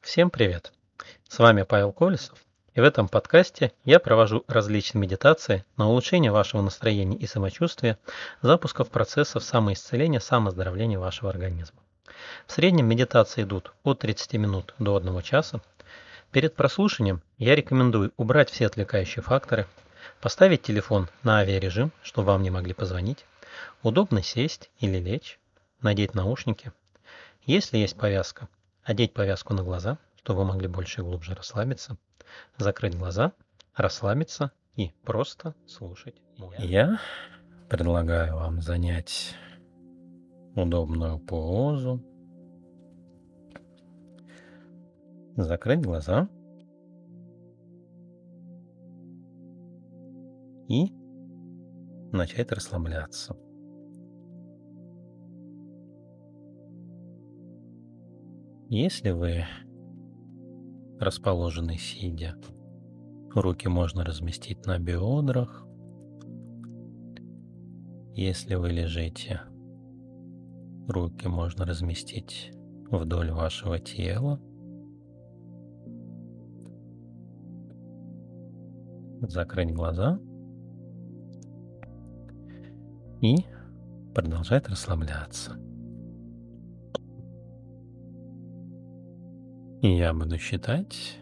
Всем привет! С вами Павел Колесов, и в этом подкасте я провожу различные медитации на улучшение вашего настроения и самочувствия, запусков процессов самоисцеления, самоздоровления вашего организма. В среднем медитации идут от 30 минут до 1 часа. Перед прослушиванием я рекомендую убрать все отвлекающие факторы, поставить телефон на авиарежим, чтобы вам не могли позвонить, удобно сесть или лечь, надеть наушники. Если есть повязка, одеть повязку на глаза, чтобы вы могли больше и глубже расслабиться, закрыть глаза, расслабиться и просто слушать. Я предлагаю вам занять удобную позу, закрыть глаза и начать расслабляться. Если вы расположены сидя, руки можно разместить на бедрах. Если вы лежите, руки можно разместить вдоль вашего тела. Закрыть глаза и продолжать расслабляться. Я буду считать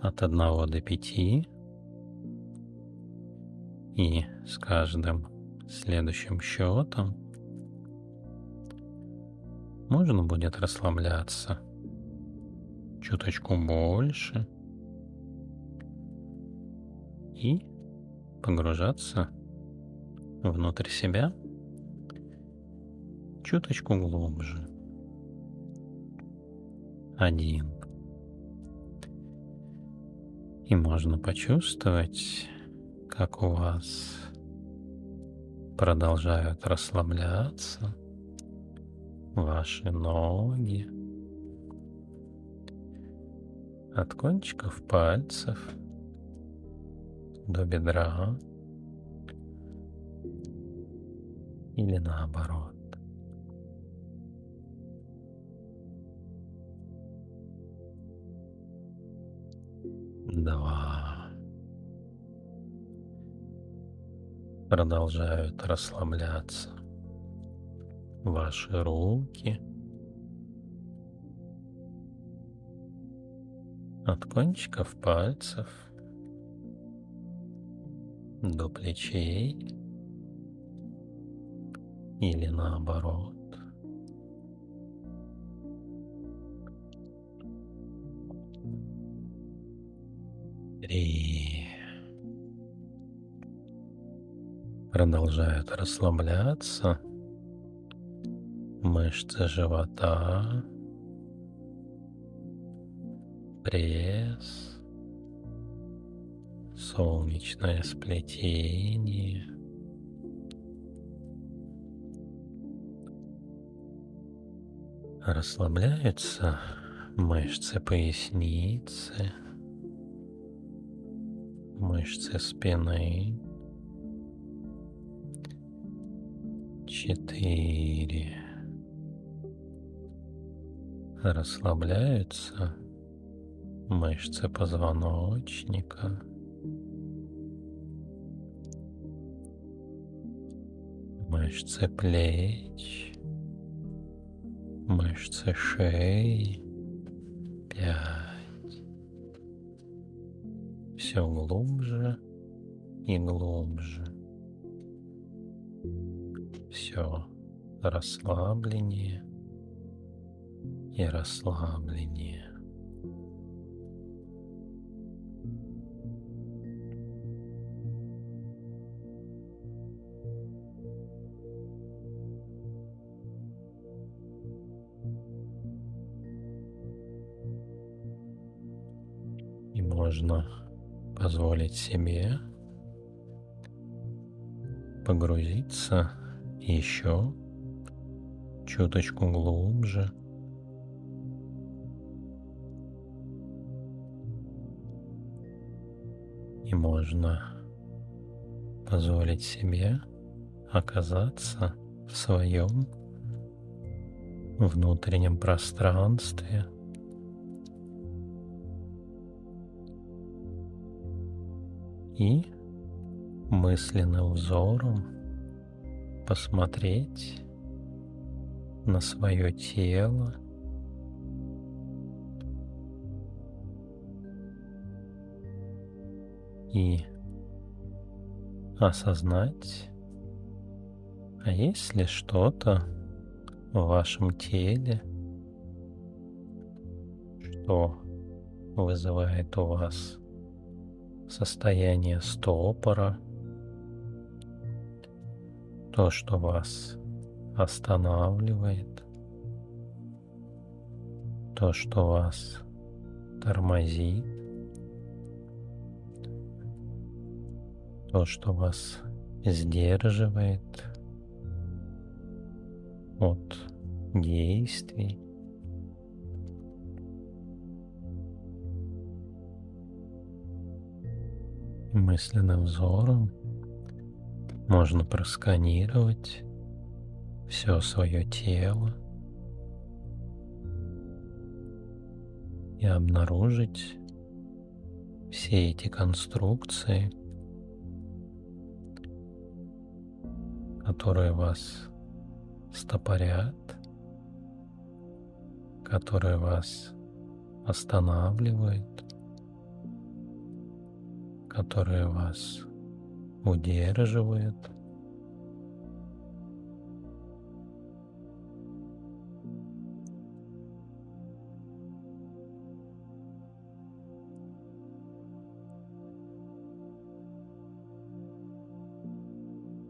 от 1 до 5. И с каждым следующим счетом можно будет расслабляться чуточку больше и погружаться внутрь себя чуточку глубже один. И можно почувствовать, как у вас продолжают расслабляться ваши ноги от кончиков пальцев до бедра или наоборот. Два. Продолжают расслабляться ваши руки. От кончиков пальцев до плечей или наоборот. Три. Продолжают расслабляться мышцы живота, пресс, солнечное сплетение. Расслабляются мышцы поясницы мышцы спины. Четыре. Расслабляются мышцы позвоночника. Мышцы плеч. Мышцы шеи. Пять все глубже и глубже. Все расслабленнее и расслабленнее. Можно позволить себе погрузиться еще чуточку глубже. И можно позволить себе оказаться в своем внутреннем пространстве и мысленным взором посмотреть на свое тело, и осознать, а есть ли что-то в вашем теле, что вызывает у вас состояние стопора, то, что вас останавливает, то, что вас тормозит, то, что вас сдерживает от действий. Мысленным взором. Можно просканировать все свое тело. И обнаружить все эти конструкции, которые вас стопорят, которые вас останавливают, которые вас удерживают.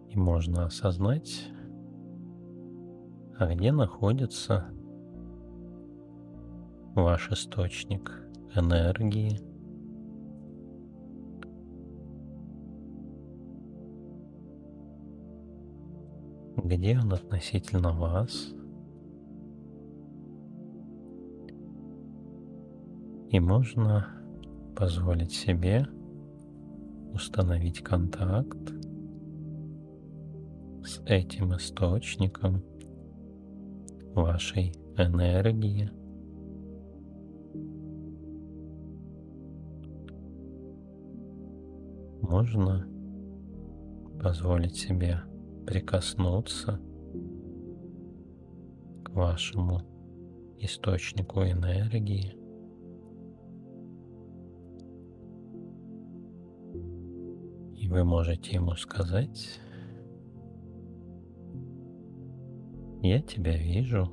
И можно осознать, а где находится ваш источник энергии, где он относительно вас. И можно позволить себе установить контакт с этим источником вашей энергии. Можно позволить себе прикоснуться к вашему источнику энергии. И вы можете ему сказать, я тебя вижу,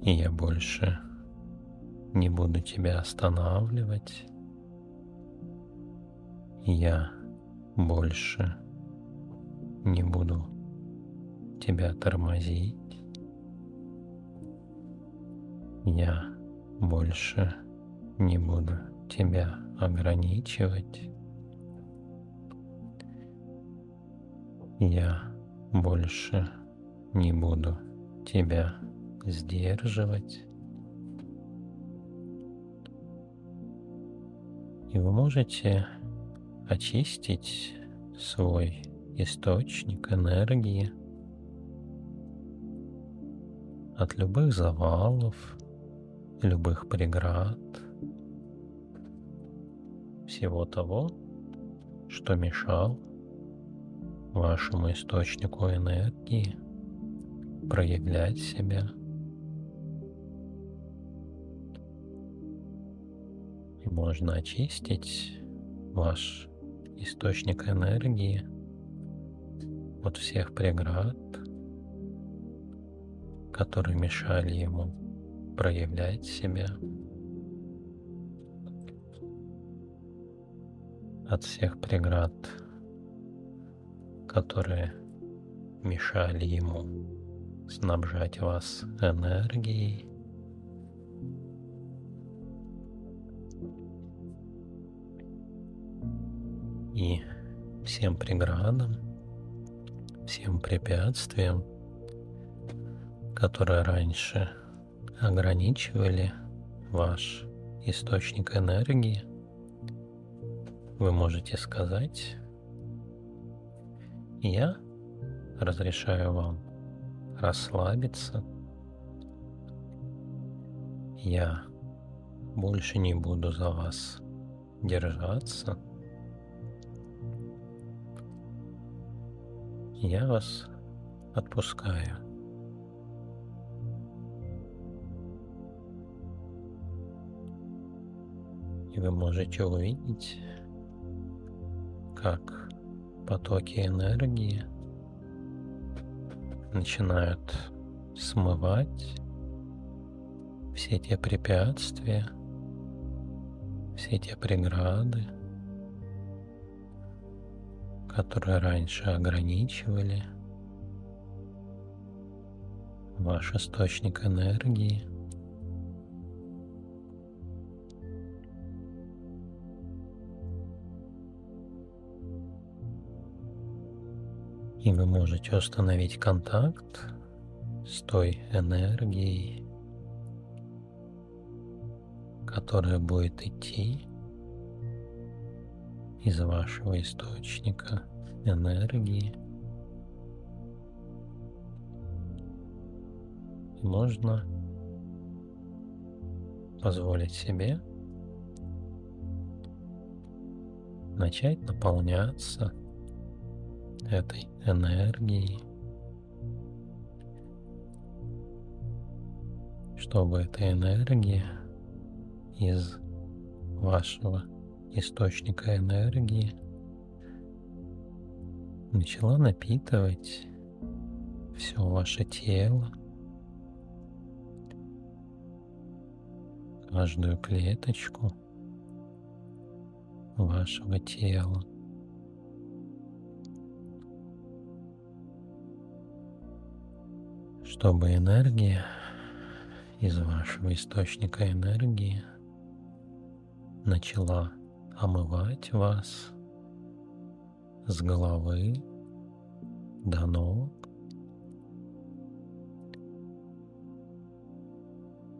и я больше не буду тебя останавливать. Я больше не буду тебя тормозить. Я больше не буду тебя ограничивать. Я больше не буду тебя сдерживать. И вы можете очистить свой источник энергии от любых завалов, любых преград, всего того, что мешал вашему источнику энергии проявлять себя. И можно очистить ваш источник энергии – от всех преград, которые мешали ему проявлять себя, от всех преград, которые мешали ему снабжать вас энергией. И всем преградам, всем препятствиям, которые раньше ограничивали ваш источник энергии, вы можете сказать, я разрешаю вам расслабиться, я больше не буду за вас держаться. Я вас отпускаю. И вы можете увидеть, как потоки энергии начинают смывать все те препятствия, все те преграды, которые раньше ограничивали ваш источник энергии. И вы можете установить контакт с той энергией, которая будет идти из вашего источника энергии. И можно позволить себе начать наполняться этой энергией, чтобы эта энергия из вашего источника энергии начала напитывать все ваше тело, каждую клеточку вашего тела. Чтобы энергия из вашего источника энергии – начала омывать вас с головы до ног,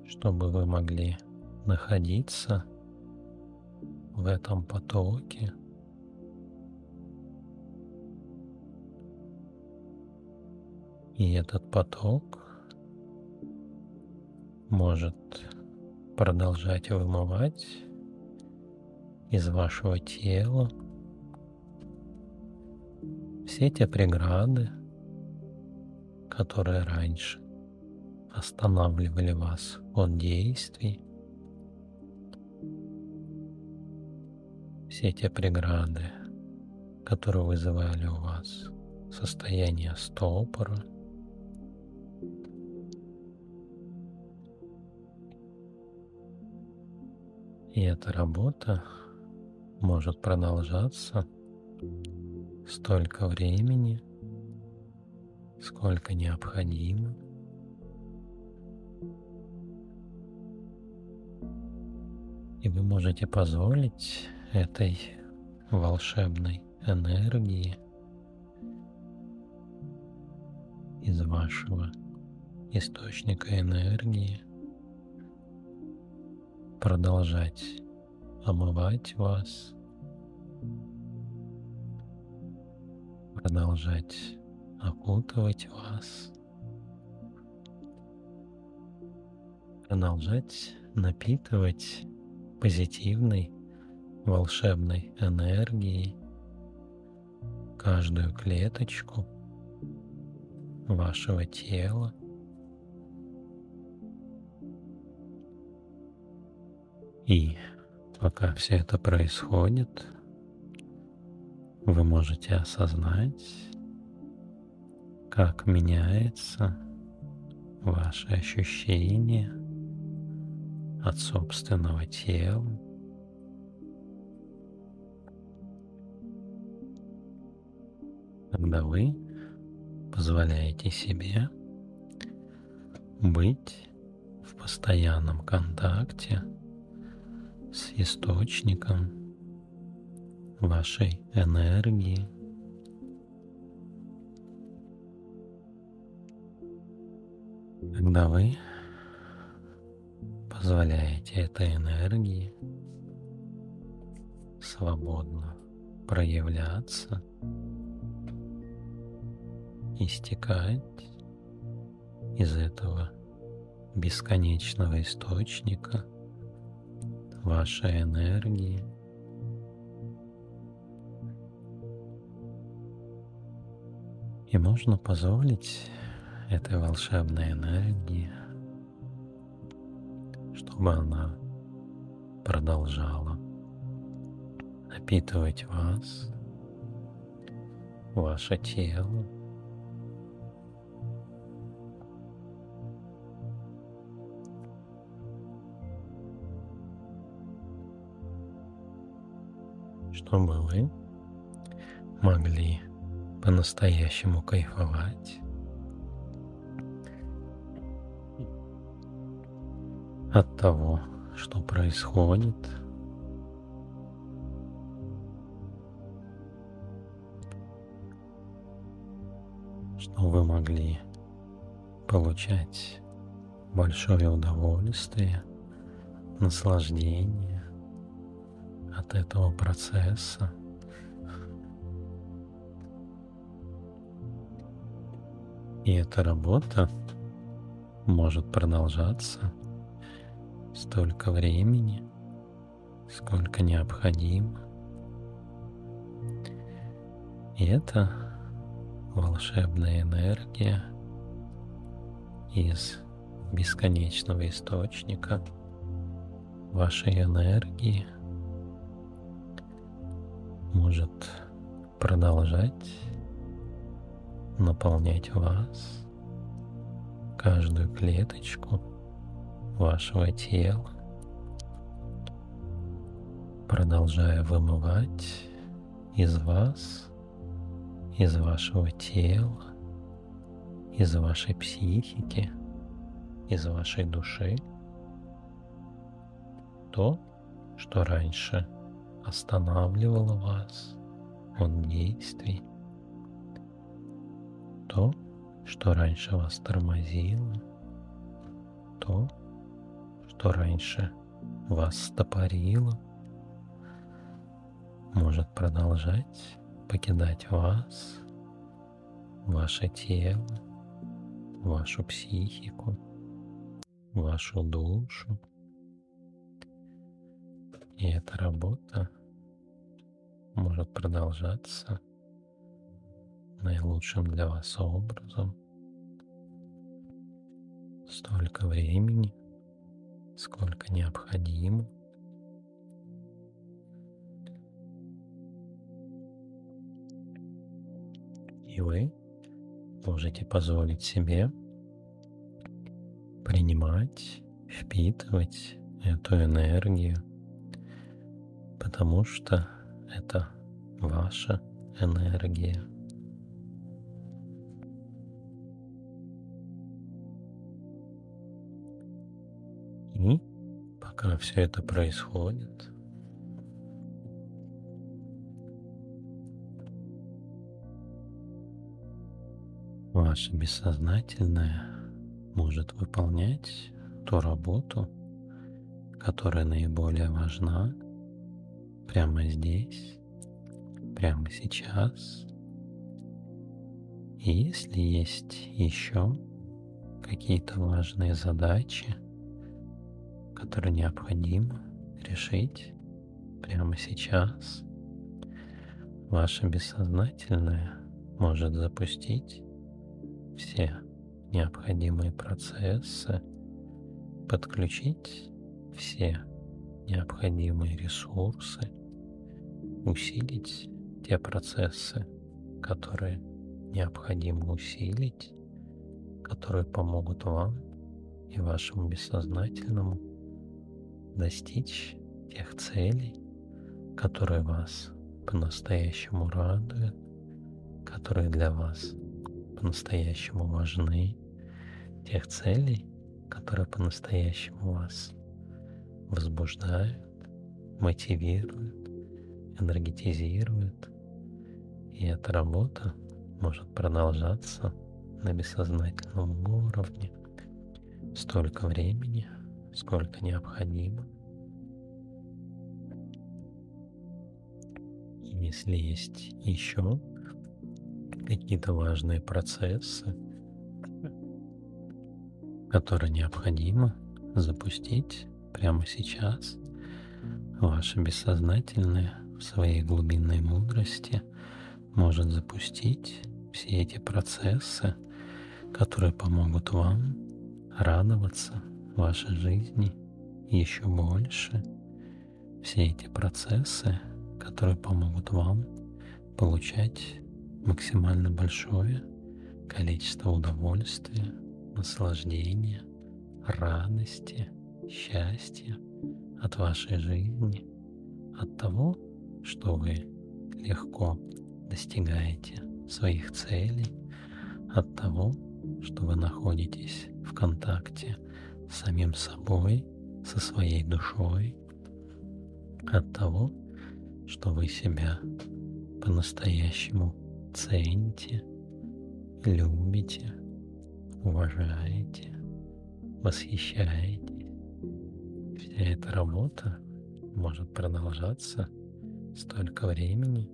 чтобы вы могли находиться в этом потоке. И этот поток может продолжать вымывать из вашего тела. Все те преграды, которые раньше останавливали вас от действий, все те преграды, которые вызывали у вас состояние стопора, и эта работа может продолжаться столько времени, сколько необходимо. И вы можете позволить этой волшебной энергии из вашего источника энергии продолжать омывать вас, продолжать окутывать вас, продолжать напитывать позитивной волшебной энергией каждую клеточку вашего тела – И пока все это происходит, вы можете осознать, как меняется ваше ощущение от собственного тела. Когда вы позволяете себе быть в постоянном контакте с источником вашей энергии. Когда вы позволяете этой энергии свободно проявляться, истекать из этого бесконечного источника – вашей энергии. И можно позволить этой волшебной энергии, чтобы она продолжала напитывать вас, ваше тело, чтобы вы могли по-настоящему кайфовать от того, что происходит. Что вы могли получать большое удовольствие, наслаждение от этого процесса. И эта работа может продолжаться столько времени, сколько необходимо. И это волшебная энергия из бесконечного источника вашей энергии может продолжать наполнять вас, каждую клеточку вашего тела, продолжая вымывать из вас, из вашего тела, из вашей психики, из вашей души то, что раньше останавливало вас от действий, то, что раньше вас тормозило, то, что раньше вас стопорило, может продолжать покидать вас, ваше тело, вашу психику, вашу душу. И эта работа может продолжаться наилучшим для вас образом столько времени, сколько необходимо. И вы можете позволить себе принимать, впитывать эту энергию, потому что это ваша энергия. И пока все это происходит, ваше бессознательное может выполнять ту работу, которая наиболее важна прямо здесь, прямо сейчас. И если есть еще какие-то важные задачи, которые необходимо решить прямо сейчас, ваше бессознательное может запустить все необходимые процессы, подключить все необходимые ресурсы, усилить те процессы, которые необходимо усилить, которые помогут вам и вашему бессознательному достичь тех целей, которые вас по-настоящему радуют, которые для вас по-настоящему важны, тех целей, которые по-настоящему вас возбуждают, мотивируют, энергетизируют. И эта работа может продолжаться на бессознательном уровне столько времени, сколько необходимо. И если есть еще какие-то важные процессы, которые необходимо запустить прямо сейчас, ваше бессознательное в своей глубинной мудрости может запустить все эти процессы, которые помогут вам радоваться вашей жизни еще больше. Все эти процессы, которые помогут вам получать максимально большое количество удовольствия, наслаждения, радости, счастья от вашей жизни, от того, что вы легко достигаете своих целей, от того, что вы находитесь в контакте с самим собой, со своей душой, от того, что вы себя по-настоящему цените, любите, уважаете, восхищаетесь. Вся эта работа может продолжаться столько времени,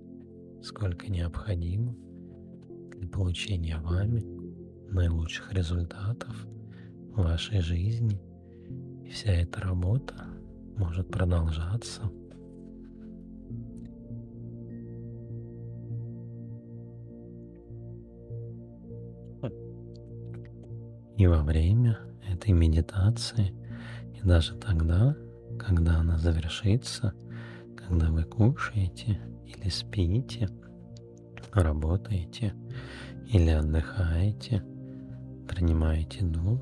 сколько необходимо для получения вами наилучших результатов в вашей жизни. И вся эта работа может продолжаться и во время этой медитации, и даже тогда, когда она завершится, когда вы кушаете или спите, работаете или отдыхаете, принимаете душ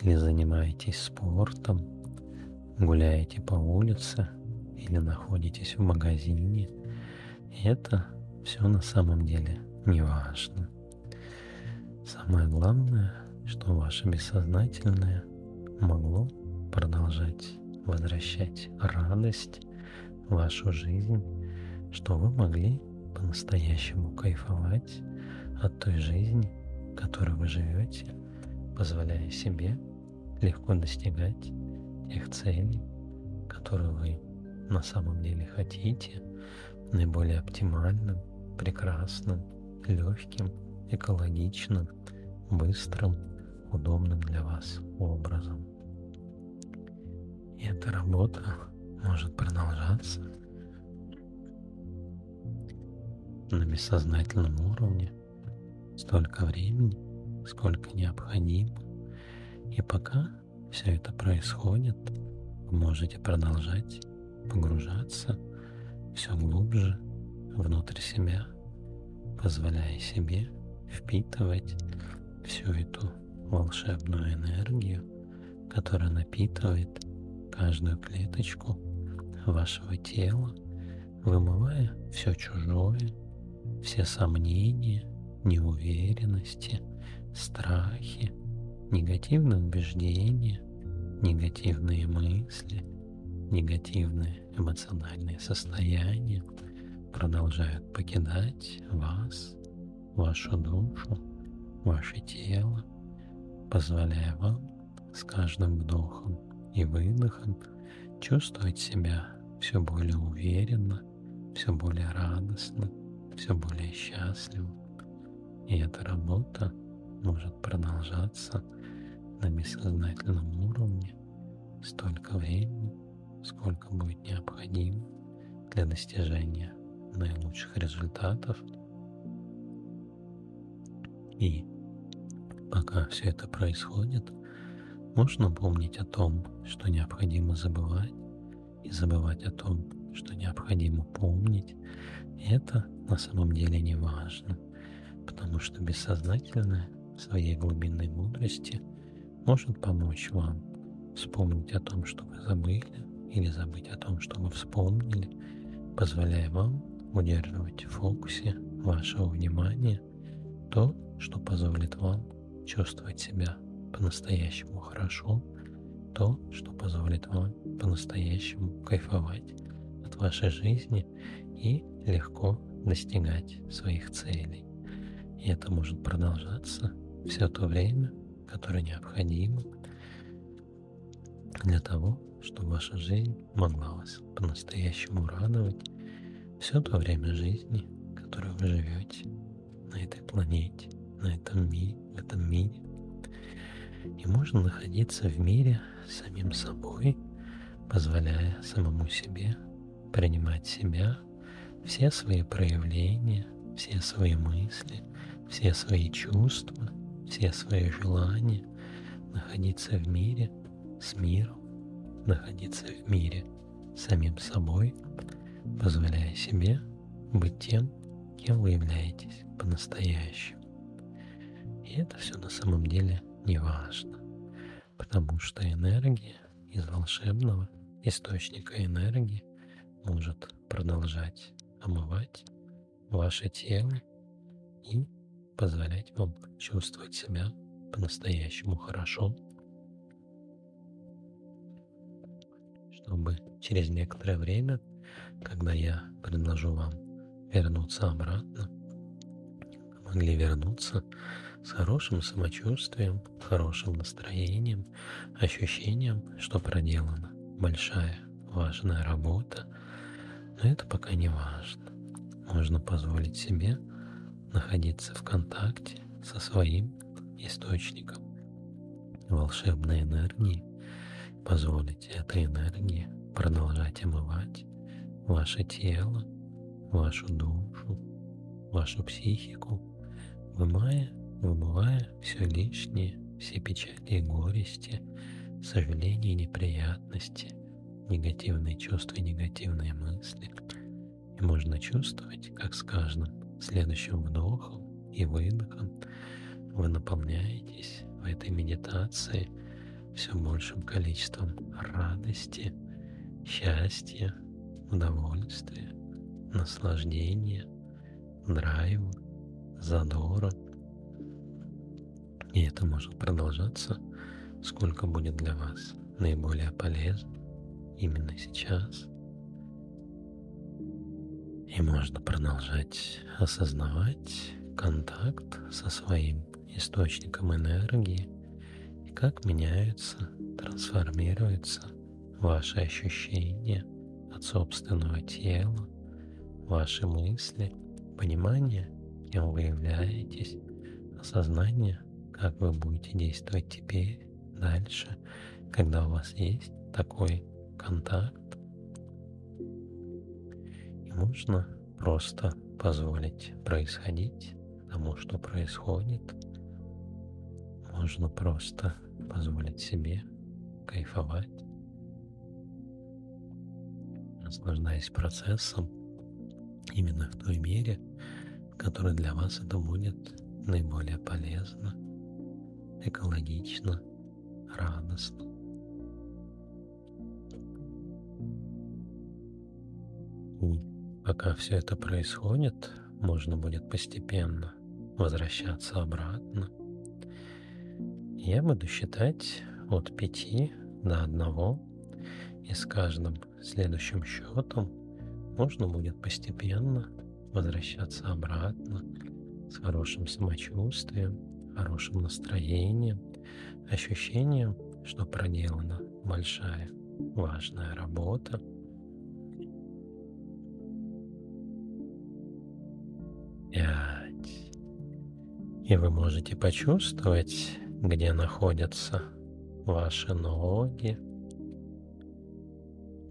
или занимаетесь спортом, гуляете по улице или находитесь в магазине. это все на самом деле не важно. Самое главное, что ваше бессознательное могло продолжать возвращать радость вашу жизнь, что вы могли по-настоящему кайфовать от той жизни, которой вы живете, позволяя себе легко достигать тех целей, которые вы на самом деле хотите, наиболее оптимальным, прекрасным, легким, экологичным, быстрым, удобным для вас образом. И эта работа может продолжаться на бессознательном уровне столько времени, сколько необходимо. И пока все это происходит, вы можете продолжать погружаться все глубже внутрь себя, позволяя себе впитывать всю эту волшебную энергию, которая напитывает каждую клеточку вашего тела, вымывая все чужое, все сомнения, неуверенности, страхи, негативные убеждения, негативные мысли, негативные эмоциональные состояния продолжают покидать вас, вашу душу, ваше тело, позволяя вам с каждым вдохом и выдохом чувствовать себя все более уверенно, все более радостно, все более счастливо. И эта работа может продолжаться на бессознательном уровне столько времени, сколько будет необходимо для достижения наилучших результатов. И пока все это происходит, можно помнить о том, что необходимо забывать, и забывать о том, что необходимо помнить. Это на самом деле не важно, потому что бессознательное в своей глубинной мудрости может помочь вам вспомнить о том, что вы забыли, или забыть о том, что вы вспомнили, позволяя вам удерживать в фокусе вашего внимания то, что позволит вам чувствовать себя по-настоящему хорошо, то, что позволит вам по-настоящему кайфовать от вашей жизни и легко достигать своих целей. И это может продолжаться все то время, которое необходимо для того, чтобы ваша жизнь могла вас по-настоящему радовать все то время жизни, которое вы живете на этой планете, на этом мире, в этом мире. И можно находиться в мире с самим собой, позволяя самому себе принимать себя, все свои проявления, все свои мысли, все свои чувства, все свои желания, находиться в мире с миром, находиться в мире с самим собой, позволяя себе быть тем, кем вы являетесь по-настоящему. И это все на самом деле не важно, потому что энергия из волшебного источника энергии может продолжать омывать ваше тело и позволять вам чувствовать себя по-настоящему хорошо, чтобы через некоторое время, когда я предложу вам вернуться обратно, могли вернуться с хорошим самочувствием, хорошим настроением, ощущением, что проделана большая важная работа, но это пока не важно. Можно позволить себе находиться в контакте со своим источником. Волшебной энергии, позволить этой энергии продолжать омывать ваше тело, вашу душу, вашу психику, вымывая, вымывая все лишнее, все печали и горести, сожаления и неприятности, негативные чувства и негативные мысли. И можно чувствовать, как с каждым следующим вдохом и выдохом вы наполняетесь в этой медитации все большим количеством радости, счастья, удовольствия, наслаждения, драйва, задора. И это может продолжаться, сколько будет для вас наиболее полезно именно сейчас. И можно продолжать осознавать контакт со своим источником энергии и как меняются, трансформируются ваши ощущения от собственного тела, ваши мысли, понимание, кем вы являетесь, осознание, как вы будете действовать теперь, дальше, когда у вас есть такой контакт. И можно просто позволить происходить тому, что происходит. Можно просто позволить себе кайфовать, наслаждаясь процессом именно в той мере, в которой для вас это будет наиболее полезно, экологично, радостно. И пока все это происходит, можно будет постепенно возвращаться обратно. Я буду считать от 5 до 1, и с каждым следующим счетом можно будет постепенно возвращаться обратно с хорошим самочувствием, хорошим настроением, ощущением, что проделана большая важная работа – пять. И вы можете почувствовать, где находятся ваши ноги.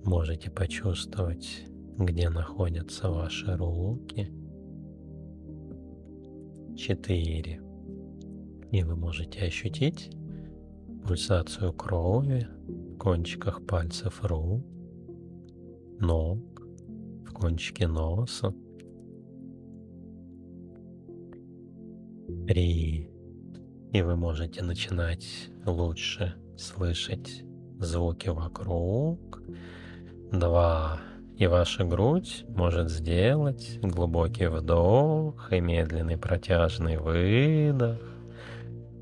Можете почувствовать, где находятся ваши руки. Четыре. И вы можете ощутить пульсацию крови в кончиках пальцев рук, ног, в кончике носа. Три. И вы можете начинать лучше слышать звуки вокруг. Два. И ваша грудь может сделать глубокий вдох и медленный протяжный выдох.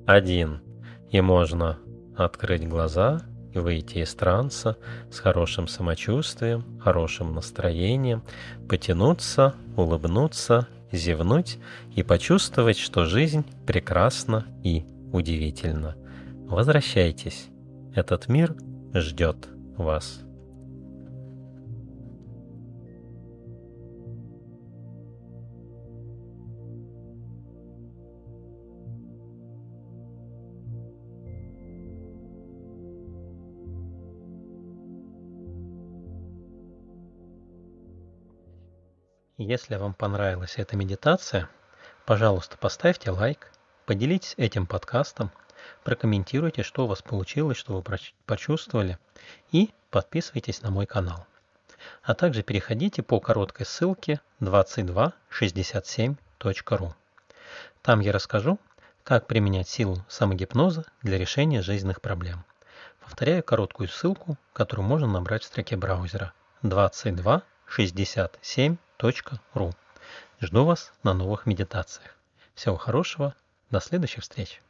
Один. И можно открыть глаза и выйти из транса с хорошим самочувствием, хорошим настроением, потянуться, улыбнуться зевнуть и почувствовать, что жизнь прекрасна и удивительна. Возвращайтесь. Этот мир ждет вас. Если вам понравилась эта медитация, пожалуйста, поставьте лайк, поделитесь этим подкастом, прокомментируйте, что у вас получилось, что вы почувствовали, и подписывайтесь на мой канал. А также переходите по короткой ссылке 2267.ru. Там я расскажу, как применять силу самогипноза для решения жизненных проблем. Повторяю короткую ссылку, которую можно набрать в строке браузера 2267.ru. Жду вас на новых медитациях. Всего хорошего, до следующих встреч!